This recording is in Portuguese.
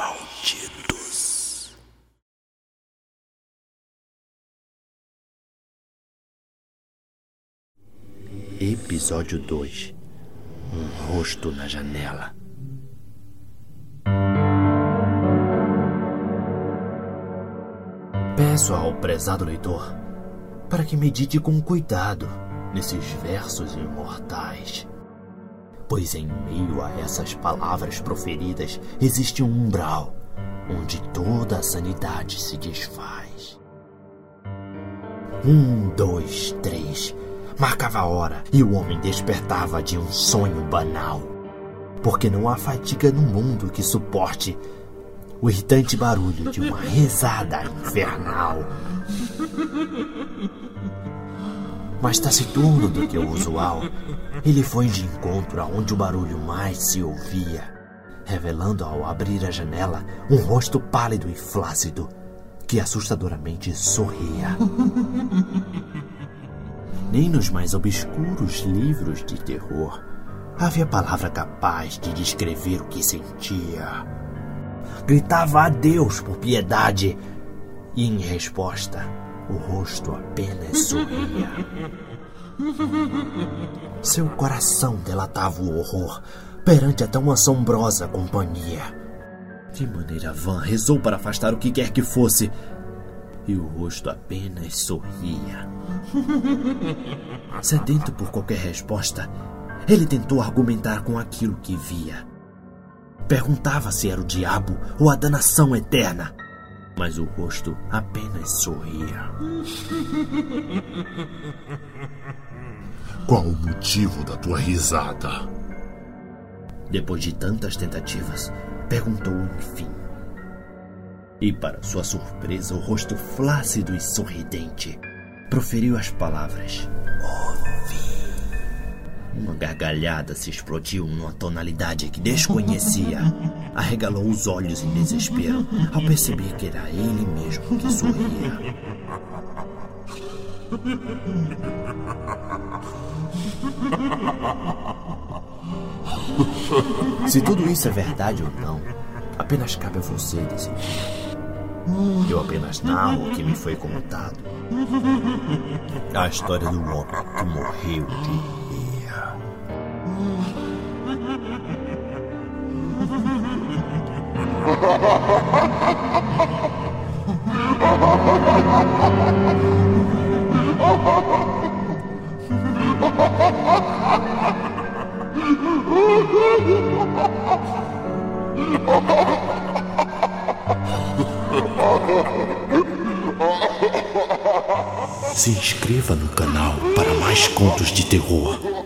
malditos. Episódio 2 Um rosto na janela. Peço ao prezado leitor para que medite com cuidado nesses versos imortais. Pois em meio a essas palavras proferidas existe um umbral onde toda a sanidade se desfaz. Um, dois, três. Marcava a hora e o homem despertava de um sonho banal. Porque não há fadiga no mundo que suporte o irritante barulho de uma risada infernal. Mais taciturno do que o usual, ele foi de encontro aonde o barulho mais se ouvia, revelando ao abrir a janela um rosto pálido e flácido que assustadoramente sorria. Nem nos mais obscuros livros de terror havia palavra capaz de descrever o que sentia. Gritava a Deus por piedade e, em resposta, o rosto apenas sorria. Seu coração delatava o horror perante a tão assombrosa companhia. De maneira vã, rezou para afastar o que quer que fosse, e o rosto apenas sorria. Sedento por qualquer resposta, ele tentou argumentar com aquilo que via. Perguntava se era o diabo ou a danação eterna, mas o rosto apenas sorria. Qual o motivo da tua risada? Depois de tantas tentativas, perguntou enfim. E, para sua surpresa, o rosto flácido e sorridente proferiu as palavras: Ouvi. Uma gargalhada se explodiu numa tonalidade que desconhecia. Arregalou os olhos em desespero ao perceber que era ele mesmo que sorria. Se tudo isso é verdade ou não, apenas cabe a você decidir. Eu apenas narro o que me foi contado. A história do homem que morreu de Se inscreva no canal para mais contos de terror.